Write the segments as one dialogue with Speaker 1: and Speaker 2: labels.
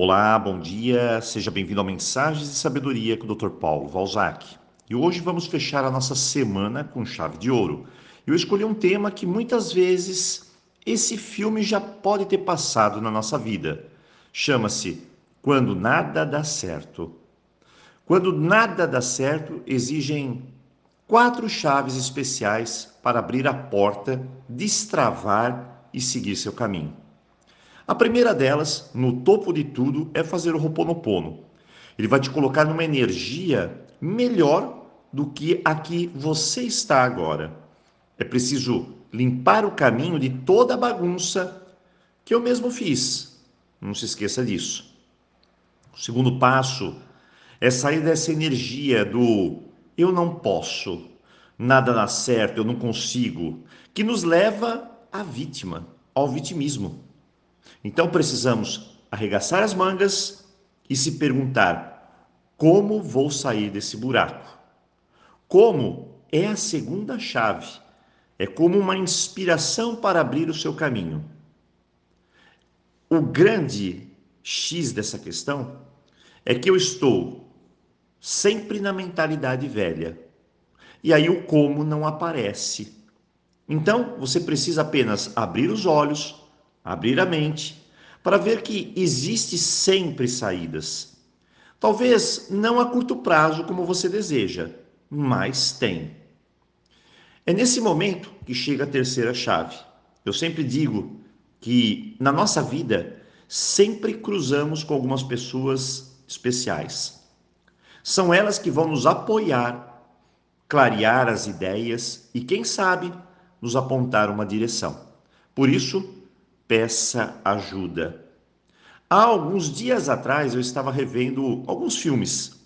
Speaker 1: Olá, bom dia, seja bem-vindo ao Mensagens de Sabedoria com o Dr. Paulo Valzac. E hoje vamos fechar a nossa semana com chave de ouro. Eu escolhi um tema que muitas vezes esse filme já pode ter passado na nossa vida. Chama-se Quando Nada Dá Certo. Quando nada dá certo, exigem quatro chaves especiais para abrir a porta, destravar e seguir seu caminho. A primeira delas, no topo de tudo, é fazer o Ho'oponopono. Ele vai te colocar numa energia melhor do que a que você está agora. É preciso limpar o caminho de toda a bagunça que eu mesmo fiz. Não se esqueça disso. O segundo passo é sair dessa energia do eu não posso, nada dá certo, eu não consigo, que nos leva à vítima, ao vitimismo. Então precisamos arregaçar as mangas e se perguntar: como vou sair desse buraco? Como é a segunda chave. É como uma inspiração para abrir o seu caminho. O grande X dessa questão é que eu estou sempre na mentalidade velha. E aí o como não aparece. Então, você precisa apenas abrir os olhos, abrir a mente, para ver que existe sempre saídas. Talvez não a curto prazo como você deseja, mas tem. É nesse momento que chega a terceira chave. Eu sempre digo que na nossa vida sempre cruzamos com algumas pessoas especiais. São elas que vão nos apoiar, clarear as ideias e, quem sabe, nos apontar uma direção. Por isso, peça ajuda. Há alguns dias atrás eu estava revendo alguns filmes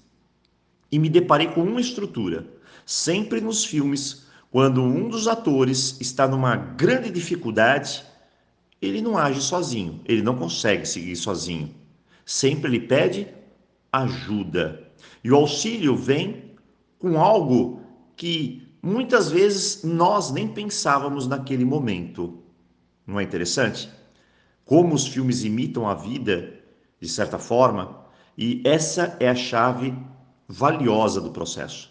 Speaker 1: e me deparei com uma estrutura. Sempre nos filmes, quando um dos atores está numa grande dificuldade, ele não age sozinho, ele não consegue seguir sozinho. Sempre ele pede ajuda. E o auxílio vem com algo que muitas vezes nós nem pensávamos naquele momento. Não é interessante? Como os filmes imitam a vida, de certa forma, e essa é a chave valiosa do processo.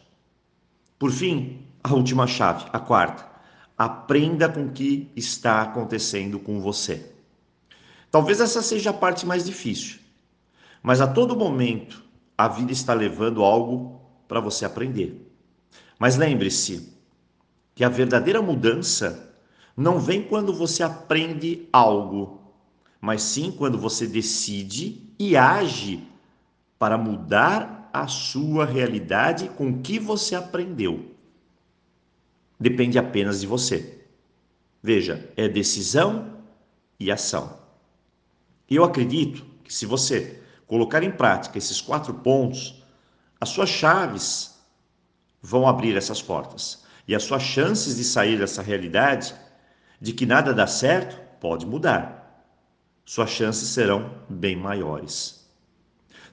Speaker 1: Por fim, a última chave, a quarta. Aprenda com o que está acontecendo com você. Talvez essa seja a parte mais difícil, mas a todo momento a vida está levando algo para você aprender. Mas lembre-se que a verdadeira mudança não vem quando você aprende algo, mas sim quando você decide e age para mudar a sua realidade com o que você aprendeu. Depende apenas de você. Veja, é decisão e ação. E eu acredito que se você colocar em prática esses quatro pontos, as suas chaves vão abrir essas portas. E as suas chances de sair dessa realidade de que nada dá certo, pode mudar. Suas chances serão bem maiores.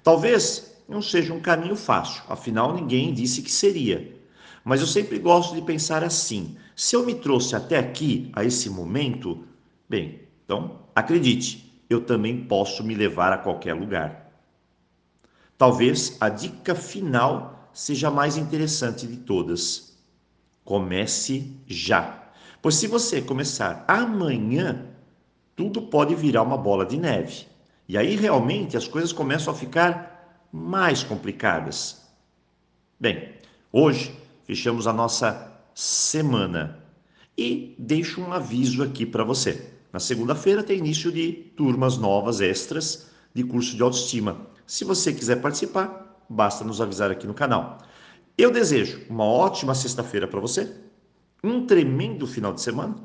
Speaker 1: Talvez não seja um caminho fácil, afinal ninguém disse que seria. Mas eu sempre gosto de pensar assim: se eu me trouxe até aqui, a esse momento, bem, então acredite, eu também posso me levar a qualquer lugar. Talvez a dica final seja a mais interessante de todas. Comece já. Pois se você começar amanhã, tudo pode virar uma bola de neve. E aí realmente as coisas começam a ficar mais complicadas. Bem, hoje fechamos a nossa semana e deixo um aviso aqui para você. Na segunda-feira tem início de turmas novas extras de curso de autoestima. Se você quiser participar, basta nos avisar aqui no canal. Eu desejo uma ótima sexta-feira para você um tremendo final de semana.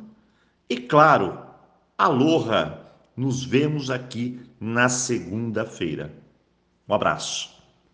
Speaker 1: E claro, aloha! Nos vemos aqui na segunda-feira. Um abraço.